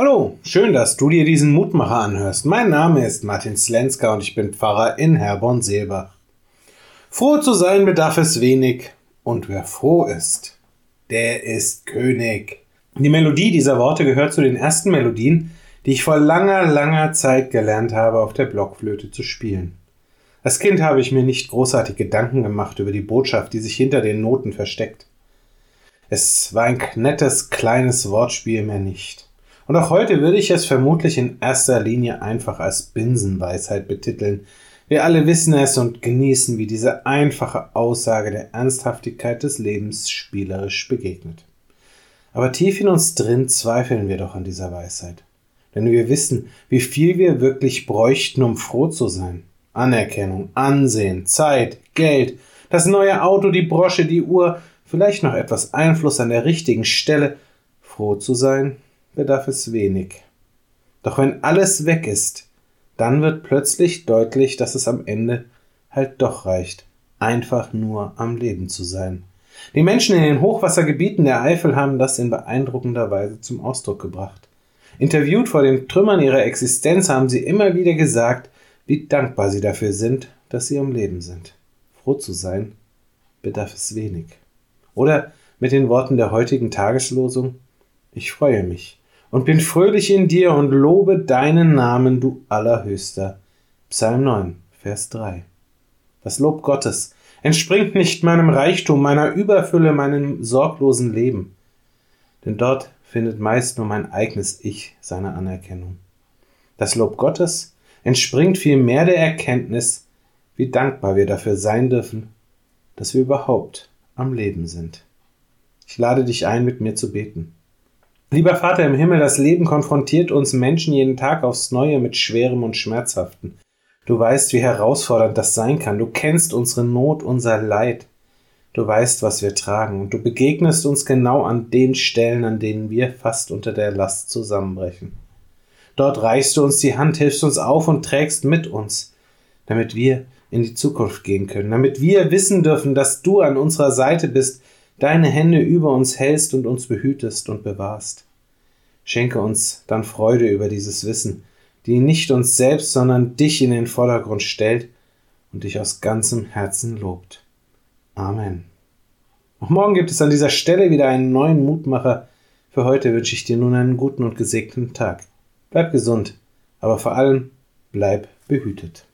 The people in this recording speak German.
Hallo, schön, dass du dir diesen Mutmacher anhörst. Mein Name ist Martin Slenska und ich bin Pfarrer in Herborn-Seelbach. Froh zu sein bedarf es wenig, und wer froh ist, der ist König. Die Melodie dieser Worte gehört zu den ersten Melodien, die ich vor langer, langer Zeit gelernt habe, auf der Blockflöte zu spielen. Als Kind habe ich mir nicht großartig Gedanken gemacht über die Botschaft, die sich hinter den Noten versteckt. Es war ein nettes, kleines Wortspiel mehr nicht. Und auch heute würde ich es vermutlich in erster Linie einfach als Binsenweisheit betiteln. Wir alle wissen es und genießen, wie diese einfache Aussage der Ernsthaftigkeit des Lebens spielerisch begegnet. Aber tief in uns drin zweifeln wir doch an dieser Weisheit. Denn wir wissen, wie viel wir wirklich bräuchten, um froh zu sein. Anerkennung, Ansehen, Zeit, Geld, das neue Auto, die Brosche, die Uhr, vielleicht noch etwas Einfluss an der richtigen Stelle. Froh zu sein, bedarf es wenig. Doch wenn alles weg ist, dann wird plötzlich deutlich, dass es am Ende halt doch reicht, einfach nur am Leben zu sein. Die Menschen in den Hochwassergebieten der Eifel haben das in beeindruckender Weise zum Ausdruck gebracht. Interviewt vor den Trümmern ihrer Existenz haben sie immer wieder gesagt, wie dankbar sie dafür sind, dass sie am Leben sind. Froh zu sein bedarf es wenig. Oder mit den Worten der heutigen Tageslosung, ich freue mich, und bin fröhlich in dir und lobe deinen Namen, du Allerhöchster. Psalm 9, Vers 3. Das Lob Gottes entspringt nicht meinem Reichtum, meiner Überfülle, meinem sorglosen Leben. Denn dort findet meist nur mein eigenes Ich seine Anerkennung. Das Lob Gottes entspringt vielmehr der Erkenntnis, wie dankbar wir dafür sein dürfen, dass wir überhaupt am Leben sind. Ich lade dich ein, mit mir zu beten. Lieber Vater im Himmel, das Leben konfrontiert uns Menschen jeden Tag aufs Neue mit Schwerem und Schmerzhaften. Du weißt, wie herausfordernd das sein kann. Du kennst unsere Not, unser Leid. Du weißt, was wir tragen, und du begegnest uns genau an den Stellen, an denen wir fast unter der Last zusammenbrechen. Dort reichst du uns die Hand, hilfst uns auf und trägst mit uns, damit wir in die Zukunft gehen können, damit wir wissen dürfen, dass du an unserer Seite bist, deine Hände über uns hältst und uns behütest und bewahrst. Schenke uns dann Freude über dieses Wissen, die nicht uns selbst, sondern dich in den Vordergrund stellt und dich aus ganzem Herzen lobt. Amen. Auch morgen gibt es an dieser Stelle wieder einen neuen Mutmacher. Für heute wünsche ich dir nun einen guten und gesegneten Tag. Bleib gesund, aber vor allem bleib behütet.